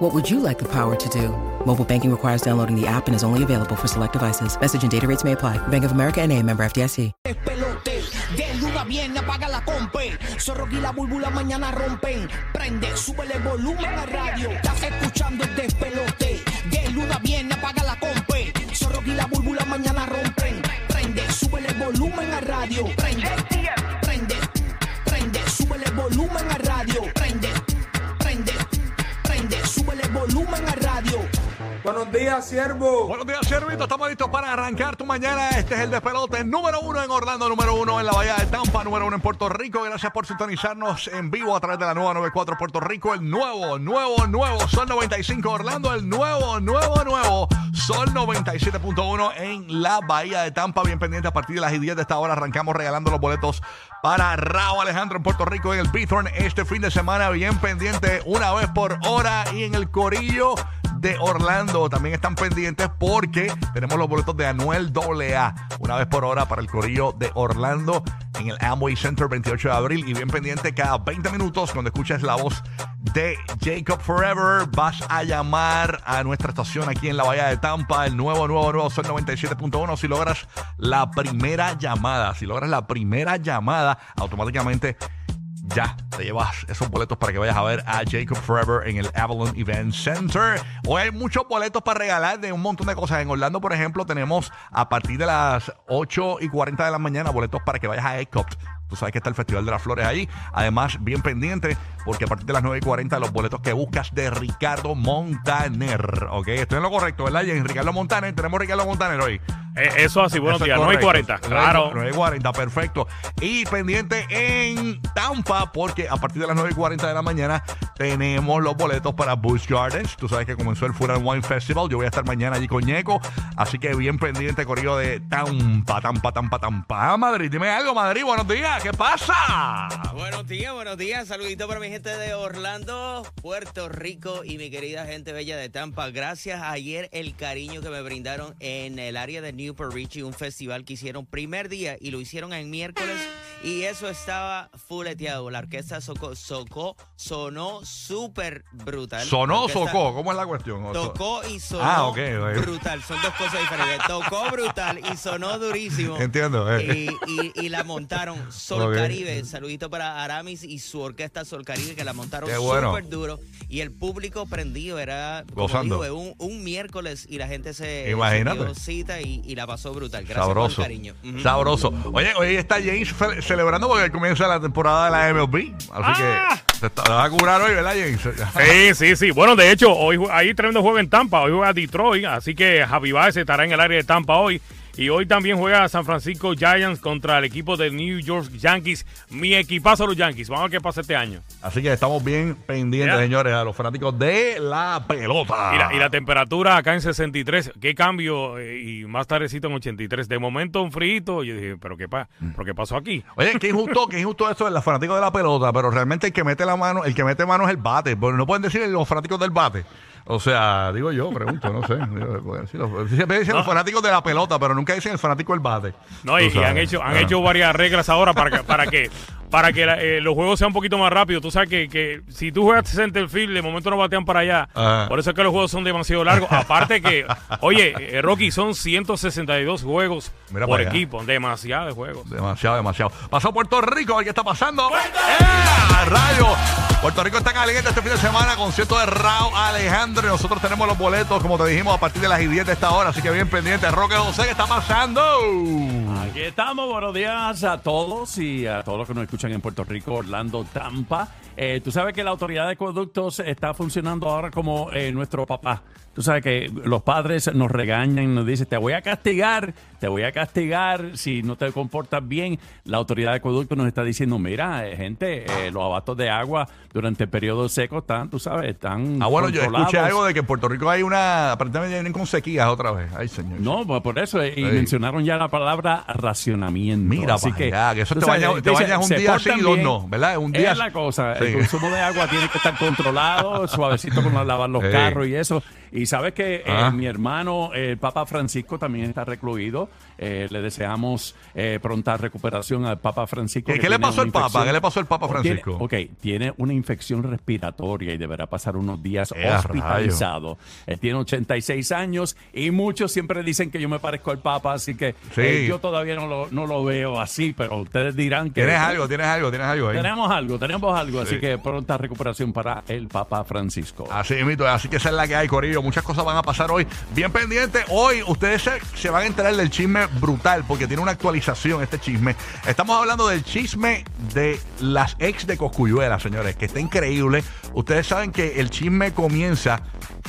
What would you like the power to do? Mobile banking requires downloading the app and is only available for select devices. Message and data rates may apply. Bank of America and a member FDIC. Pelote, de luna apaga la compe. Zorro y la búlbula mañana rompen. Prende, volumen a radio. Estás escuchando el despelote. De luna apaga la compe. Zorro y la búlbula mañana rompen. Prende, volumen a radio. Prende, prende, prende, volumen a radio. Buenos días, siervo. Buenos días, Servito. Estamos listos para arrancar tu mañana. Este es el despelote número uno en Orlando, número uno en la Bahía de Tampa, número uno en Puerto Rico. Gracias por sintonizarnos en vivo a través de la nueva 94 Puerto Rico. El nuevo, nuevo, nuevo Sol 95 Orlando. El nuevo, nuevo, nuevo Sol 97.1 en la Bahía de Tampa. Bien pendiente a partir de las 10 de esta hora. Arrancamos regalando los boletos para Raúl Alejandro en Puerto Rico en el Bithorn este fin de semana. Bien pendiente una vez por hora y en el Corillo de Orlando. También están pendientes porque tenemos los boletos de Anuel AA una vez por hora para el Corillo de Orlando en el Amway Center 28 de abril. Y bien pendiente cada 20 minutos cuando escuches la voz de Jacob Forever vas a llamar a nuestra estación aquí en la Bahía de Tampa el nuevo, nuevo, nuevo Sol 97.1 si logras la primera llamada si logras la primera llamada automáticamente ya te llevas esos boletos para que vayas a ver a Jacob Forever en el Avalon Event Center. Hoy hay muchos boletos para regalar de un montón de cosas. En Orlando, por ejemplo, tenemos a partir de las 8 y 40 de la mañana boletos para que vayas a ECOP. Tú sabes que está el Festival de las Flores ahí. Además, bien pendiente, porque a partir de las 9 y 40 los boletos que buscas de Ricardo Montaner. Ok, estoy en lo correcto, ¿verdad? Y en Ricardo Montaner, tenemos Ricardo Montaner hoy. Eh, eso así, buenos días. 9 y correcto. 40, claro. 9 y 40, perfecto. Y pendiente en Tampa, porque a partir de las 9 y 40 de la mañana tenemos los boletos para Busch Gardens. Tú sabes que comenzó el and Wine Festival. Yo voy a estar mañana allí con Ñeco. Así que bien pendiente, corrido de Tampa, Tampa, Tampa, Tampa. Ah, Madrid, dime algo, Madrid. Buenos días. ¿Qué pasa? Buenos días, buenos días. Saludito para mi gente de Orlando, Puerto Rico y mi querida gente bella de Tampa. Gracias ayer el cariño que me brindaron en el área de Newport Richie, un festival que hicieron primer día y lo hicieron en miércoles y eso estaba fuleteado. La orquesta socó, socó sonó súper brutal. ¿Sonó o socó? ¿Cómo es la cuestión? O Tocó y sonó Ah, brutal. Son dos cosas diferentes. Tocó brutal y sonó durísimo. Entiendo, eh. Y, y- y la montaron Sol. Caribe. Saludito para Aramis y su orquesta Sol Caribe que la montaron bueno. súper duro. Y el público prendido era como Gozando. digo, un, un miércoles y la gente se, Imagínate. se dio cita y, y la pasó brutal. Gracias Sabroso. por el cariño. Sabroso. Oye, hoy está James fe- celebrando porque comienza la temporada de la MLB. Así Ah. que te está- te vas a curar hoy, ¿verdad, James? Sí, sí, sí. Bueno, de hecho, hoy ju- hay tremendo juego en Tampa. Hoy juega Detroit, así que Javi Baez estará en el área de Tampa hoy. Y hoy también juega San Francisco Giants contra el equipo de New York Yankees. Mi equipazo los Yankees. Vamos a ver qué pasa este año. Así que estamos bien pendientes, Ya. señores, a los fanáticos de la pelota. Y la, y la temperatura acá en 63, qué cambio, eh, y más tardecito en 83. De momento un frito, yo dije, ¿pero qué, pa ¿pero qué pasó aquí? Oye, qué injusto, qué injusto eso de los fanáticos de la pelota, pero realmente el que mete la mano, el que mete mano es el bate. Porque no pueden decir los fanáticos del bate. O sea, digo yo, pregunto, no sé. Los- Siempre dicen los fanáticos de la pelota, pero nunca dicen el fanático del bate. No, y, Tú y han hecho, han Ah. hecho varias reglas ahora para que, para que, para que la- eh, los juegos sean un poquito más rápidos. Tú sabes que, que si tú juegas center field, de momento no batean para allá. Ajá. Por eso es que los juegos son demasiado largos. Aparte que, oye, eh, Rocky, son 162 juegos Mira por equipo. Demasiados juegos. Demasiado, demasiado. Pasó Puerto Rico, qué está pasando. ¡Eh! Radio. Puerto Rico está caliente este fin de semana, concierto de Raúl Alejandro. Y nosotros tenemos los boletos, como te dijimos, a partir de las 10 de esta hora. Así que bien pendiente. Roque José, ¿qué está pasando? Aquí estamos, buenos días a todos y a todos los que nos escuchan en Puerto Rico, Orlando, Tampa. Eh, tú sabes que la autoridad de acueductos está funcionando ahora como eh, nuestro papá. Tú sabes que los padres nos regañan y nos dicen, te voy a castigar, te voy a castigar si no te comportas bien. La autoridad de acueductos nos está diciendo, mira, eh, gente, eh, los abastos de agua durante el periodo seco están, tú sabes, están Ah, bueno, yo escuché algo de que en Puerto Rico hay una. Aparentemente vienen con sequías otra vez. Ay, señor. No, pues por eso, eh, y Sí. mencionaron ya la palabra racionamiento. Mira, así que, allá, que eso tú te sabes, bañas- te dice, bañas un se día portan sí y dos bien. no, ¿verdad? Un día es la cosa, sí. El consumo de agua tiene que estar controlado, suavecito con la- lavar los carros y eso. Y sabes que eh, Ah. mi hermano, el Papa Francisco, también está recluido. Eh, le deseamos eh, pronta recuperación al Papa Francisco. ¿Qué, que qué le tiene pasó al Papa? ¿Qué le pasó al Papa tiene- Francisco? ok, tiene una infección respiratoria y deberá pasar unos días ¡Eh, hospitalizado. Él tiene 86 años y muchos siempre dicen que yo me parezco al Papa, así que Sí. eh, yo todavía no lo, no lo veo así, pero ustedes dirán que... Tienes algo, tienes algo, tienes algo ahí. Tenemos algo, tenemos algo, Sí. así que pronta recuperación para el Papa Francisco. Así mito, así que esa es la que hay, Corillo. Muchas cosas van a pasar hoy. Bien pendiente, hoy ustedes se, van a enterar del chisme brutal porque tiene una actualización este chisme. Estamos hablando del chisme de las ex de Coscuyuela, señores, que está increíble. Ustedes saben que el chisme comienza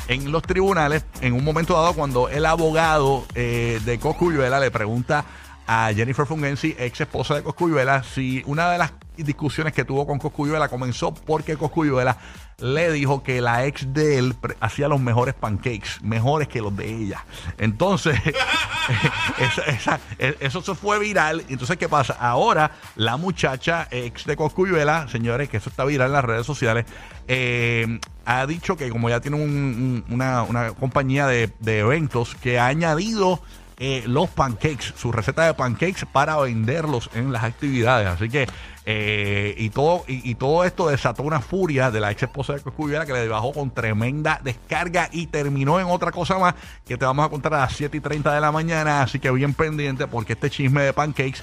en los tribunales en un momento dado cuando el abogado eh, de Coscuyuela le pregunta a Jennifer Fungensi, ex esposa de Coscuyuela, si una de las discusiones que tuvo con Coscuyuela comenzó porque Coscuyuela le dijo que la ex de él hacía los mejores pancakes, mejores que los de ella. Entonces, e- eso se fue viral. Entonces, ¿qué pasa? Ahora, la muchacha ex de Coscuyuela, señores, que eso está viral en las redes sociales, eh, ha dicho que como ya tiene un- un- una, compañía de eventos que ha añadido eh, los pancakes, su receta de pancakes para venderlos en las actividades. Así que, eh, y, todo, y, todo esto desató una furia de la ex esposa de Coscuyuela que le bajó con tremenda descarga y terminó en otra cosa más que te vamos a contar a las 7 y 30 de la mañana. Así que bien pendiente porque este chisme de pancakes.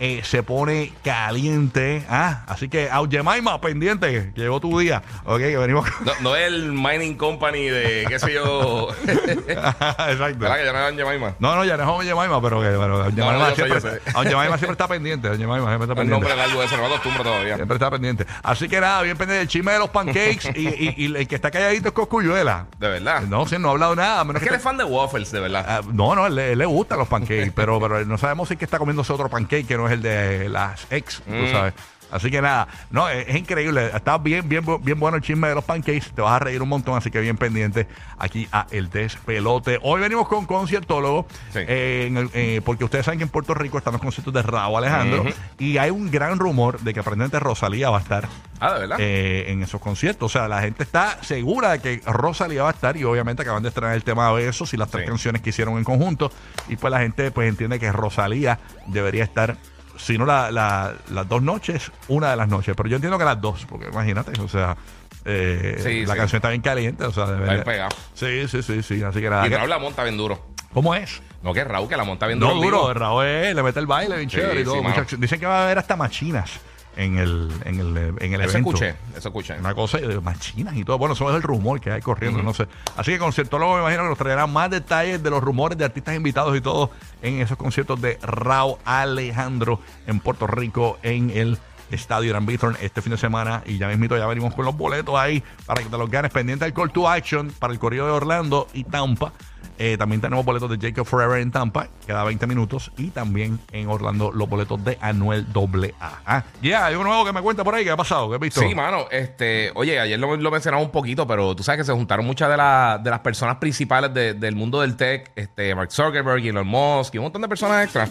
Eh, se pone caliente. Ah, así que Auyemaima, pendiente, llegó tu día. Ok, venimos. No, no es el mining company de, qué sé yo. Exacto. ¿Verdad que ya no eran Jemima? No, no, ya no es Jemima, pero que pero No, siempre, está pendiente. Jemima siempre está El pendiente. nombre largo de eso, no acostumbro todavía. Siempre está pendiente. Así que nada, bien pendiente del chisme de los pancakes y, y- y el que está calladito es Coscuyuela. De verdad. No, sí, no ha hablado nada. a menos Es que que él es fan de waffles, de verdad. Ah, no, no, él, le- él le gustan los pancakes, pero, pero no sabemos si es que está comiéndose otro pancake que no es el de las ex, tú Mm. sabes. Así que nada, no, es, es increíble. Está bien, bien, bien bueno el chisme de los pancakes. Te vas a reír un montón, así que bien pendiente aquí a El Despelote. Hoy venimos con conciertólogo, Sí. eh, en el- eh, porque ustedes saben que en Puerto Rico están los conciertos de Raúl Alejandro y hay un gran rumor de que aparentemente Rosalía va a estar Ah, de verdad. eh, en esos conciertos. O sea, la gente está segura de que Rosalía va a estar y obviamente acaban de estrenar el tema de Besos y las tres Sí. canciones que hicieron en conjunto. Y pues la gente pues entiende que Rosalía debería estar, si no la- la- las dos noches, una de las noches. Pero yo entiendo que las dos, porque imagínate, o sea, eh, Sí, la sí. canción está bien caliente. O sea, bien pegado. Sí, sí, sí, sí. Así que nada. Y ¿qué- Raúl la monta bien duro. ¿Cómo es? No, que Raúl que la monta bien No, duro. vivo. duro. Raúl es- le mete el baile bien Sí, chévere y todo. Dicen que va a haber hasta machinas en el, en el, en el Eso evento. escuché, eso escuché. Una cosa de machinas y todo. Bueno, eso es el rumor que hay corriendo, no sé. Así que conciertólogo me imagino que nos traerán más detalles de los rumores de artistas invitados y todo en esos conciertos de Raúl Alejandro en Puerto Rico en el Estadio Irán Bithorn este fin de semana. Y ya mismito ya venimos con los boletos ahí para que te los ganes. Pendiente del Call to Action para el corrido de Orlando y Tampa. Eh, también tenemos boletos de Jacob Forever en Tampa, queda 20 minutos. Y también en Orlando los boletos de Anuel AA. Ah, ya, hay uno nuevo que me cuenta por ahí. ¿Qué ha pasado? ¿Qué has visto? Sí, mano, este, oye, ayer lo, lo mencionaba un poquito, pero tú sabes que se juntaron muchas de, la- de las personas principales de- del mundo del tech, este, Mark Zuckerberg, Elon Musk y un montón de personas extra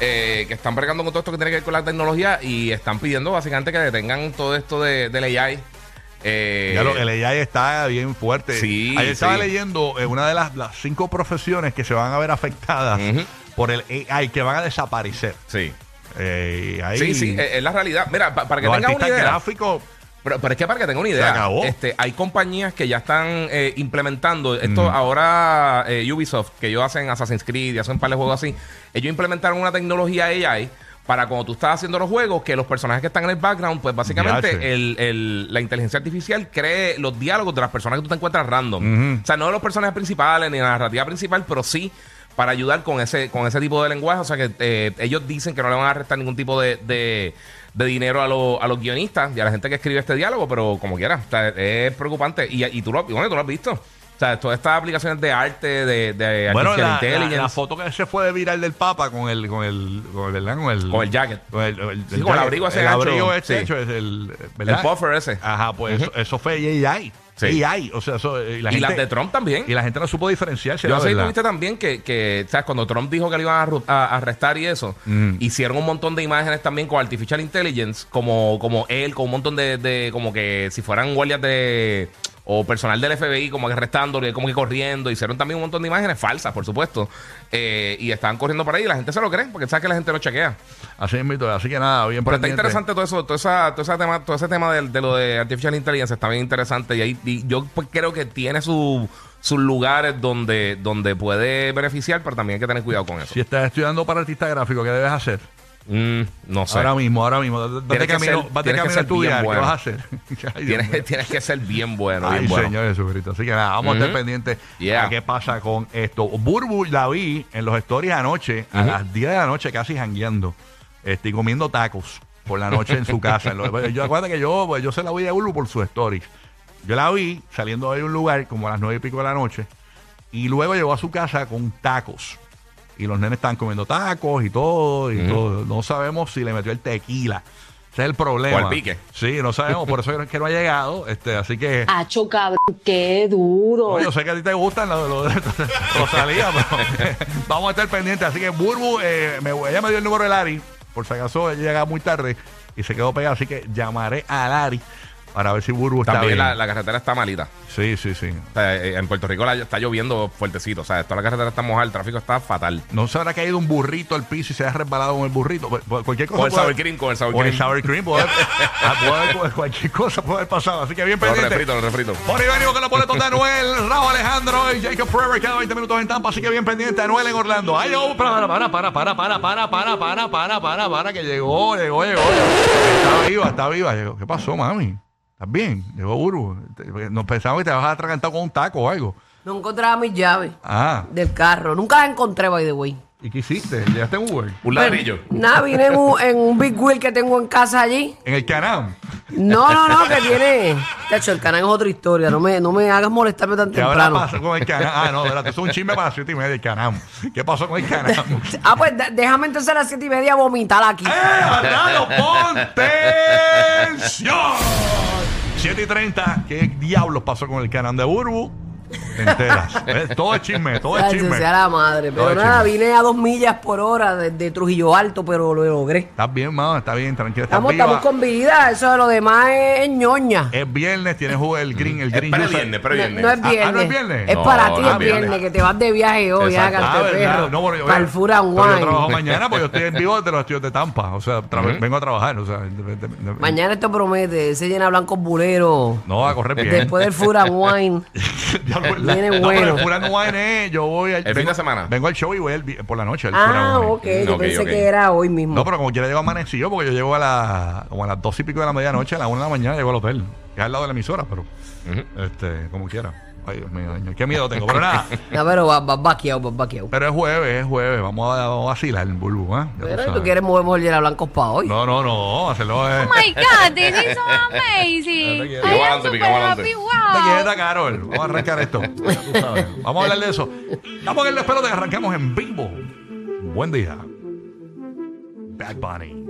eh, que están bregando con todo esto que tiene que ver con la tecnología y están pidiendo básicamente que detengan todo esto de, del AI. Eh, Ya lo, el AI está bien fuerte. Sí, Ayer estaba sí. leyendo eh, una de las, las cinco profesiones que se van a ver afectadas por el AI, que van a desaparecer. Sí. Eh, ahí Sí, sí, es, la realidad. Mira, pa- para que los tengan una idea. gráficos, Pero, pero es que para que tenga una idea, acabó. Este, hay compañías que ya están eh, implementando esto. Mm. Ahora eh, Ubisoft, que ellos hacen Assassin's Creed y hacen un par de juegos así, ellos implementaron una tecnología AI para cuando tú estás haciendo los juegos, que los personajes que están en el background, pues básicamente el, el- la inteligencia artificial cree los diálogos de las personas que tú te encuentras random. O sea, no de los personajes principales ni la narrativa principal, pero sí para ayudar con ese, con ese tipo de lenguaje. O sea que eh, ellos dicen que no le van a restar ningún tipo de, de- de dinero a, los- a los guionistas y a la gente que escribe este diálogo, pero como quiera, o sea, es preocupante. Y, y tú, lo, bueno, tú lo has visto. O sea, todas estas aplicaciones de arte, de, de Bueno, artificial la, la- intelligence. la foto que se fue de viral del Papa con el, con el, con el, ¿verdad? Con el, Con el jacket. Con el, el- Sí, con el abrigo ese el gancho, abrigo ese sí. hecho es el, el ¿verdad? puffer ese. Ajá, pues eso, eso fue AI. Sí. AI, o sea, eso, y la y gente, las de Trump también. Y la gente no supo diferenciar si Yo sé verdad. tuviste también que, que, ¿sabes? Cuando Trump dijo que le iban a arrestar y eso, Mm. hicieron un montón de imágenes también con Artificial Intelligence, como, como él, con un montón de, de- como que si fueran guardias de o personal del FBI, como que arrestándole, como que corriendo. Hicieron también un montón de imágenes falsas, por supuesto. Eh, y estaban corriendo por ahí y la gente se lo cree, porque sabe que la gente lo chequea. Así es, mito, así que nada, bien Pero está interesante todo eso, todo, esa, todo, ese tema, todo ese tema de, de lo de Artificial Intelligence está bien interesante y, ahí, y yo pues, creo que tiene su- sus lugares donde, donde puede beneficiar, pero también hay que tener cuidado con eso. Si estás estudiando para artista gráfico, ¿qué debes hacer? Mm, no sé. Ahora mismo, ahora mismo. Tienes que camino, tienes que camino a estudiar. bien ¿Qué bueno. vas a hacer? Ay, tienes, tienes que ser bien bueno, Ay, bien bueno. señor Jesucristo. Así que nada, vamos a estar pendientes Yeah. a qué pasa con esto. Burbu la vi en los stories anoche, a las 10 de la noche, casi jangueando. Estoy comiendo tacos por la noche en su casa. Lo- yo acuérdate que yo, pues, yo se la vi a Burbu por sus stories. Yo la vi saliendo de un lugar como a las 9 y pico de la noche. Y luego llegó a su casa con tacos. Y los nenes están comiendo tacos y todo. Y todo. No sabemos si le metió el tequila. Ese es el problema. O al pique. Sí, no sabemos. Por eso es que no ha llegado. Este, así que. Hacho, cabrón, qué duro. No, yo sé que a ti te gustan los lo, de Rosalía, pero vamos a estar pendientes. Así que Burbu, eh, me, ella me dio el número de Lari, por si acaso ella llega muy tarde y se quedó pegada. Así que llamaré a Lari para ver si Burbu está También bien. la, la carretera está malita. Sí, sí, sí. O sea, eh, en Puerto Rico la- está lloviendo fuertecito. O sea, toda la carretera está mojada, el tráfico está fatal. No se habrá caído un burrito al piso y se ha resbalado con el burrito. Pues, pues, Cualquier cosa. Con el puede- sour cream, con el sour con el cream. sour cream. puede- ah, puede- cualquier cosa puede haber pasado. Así que bien Los pendiente. refritos, los refritos. Por ahí venimos con los boletos de Anuel, Raúl Alejandro y Jacob Forever cada 20 minutos en Tampa, así que bien pendiente Anuel en Orlando. Ay, oh, para, para, para, para, para, para, para, para, para, para, para, que llegó, llegó, llegó. Está viva, está viva. Llegó. ¿Qué pasó, mami? ¿Estás bien? Llegó Burbu. Nos pensamos que te vas a atragantar con un taco o algo. No encontraba mis llaves Ah, del carro. Nunca las encontré, by the way. ¿y qué hiciste? ¿Llegaste en Uber? Un ladrillo. Nada, vine en un, en un Big Wheel que tengo en casa allí. En el Canam. No, no, no, que tiene. De hecho, el canal es otra historia. No me, no me hagas molestarme tan ¿Qué temprano. pasado con el Canam? Ah, no, espérate, eso es un chisme para las 7 y media, el Canam. ¿Qué pasó con el Canam? Ah, pues déjame entonces a las siete y media vomitar aquí. ¡Eh, Arnaldo, ponte tensión! 7 y 30. ¿Qué diablos pasó con el canal de Burbu? Te enteras. Todo es chisme, todo es Ay, chisme. sea la madre. Todo Pero es nada, chisme. vine a dos millas por hora desde Trujillo Alto, pero lo logré. Estás bien, mano, está bien, tranquila. Estás Estamos, viva. estamos con vida. Eso de lo demás es, ñoña. Es viernes, tienes jugo el green, el Es green juice. pre-viernes, No, pre-viernes. no es Ah, viernes. ah, ¿no es viernes? Es No, para ti, no es es viernes, viernes. que te vas de viaje hoy, Exacto. hágate Ah, ¿verdad? perro. No, bueno, yo, pero yo trabajo Wine. mañana, pues yo estoy en vivo desde los estudios de Tampa. O sea, tra- vengo a trabajar. O sea, de- de- de- Mañana esto promete. Ese llena blancos buleros. No va a correr bien. Después del Fura Wine. Ya lo- Viene no, bueno. pero el Furano Wine es, yo voy al, El fin de semana. Vengo al show y voy el vi- por la noche. al Ah, ok. Yo Ok, pensé ok. que era hoy mismo. No, pero como quiera llego amanecido porque yo llego a, la, como a las dos y pico de la medianoche, a las una de la mañana llego al hotel. Que es al lado de la emisora, pero Ujú. este, como quiera. Ay, Dios mío, señor, qué miedo tengo. Pero nada, No, pero vas vas vaqueado, vas vaqueado. pero es jueves, es jueves. Vamos a, vamos a vacilar, Bulbu, ¿eh? Ya tú Pero sabes. tú quieres mover mover llena blancos para hoy. No, no, no, hacerlo es... Oh my God, this is so amazing. Te I Pica am super pica adelante. happy. Te Wow. quieta, Carol. Vamos a arrancar esto. Ya tú sabes. Vamos a hablar de eso. Vamos a ver, espero que arrancamos en vivo. Buen día. Bad Bunny.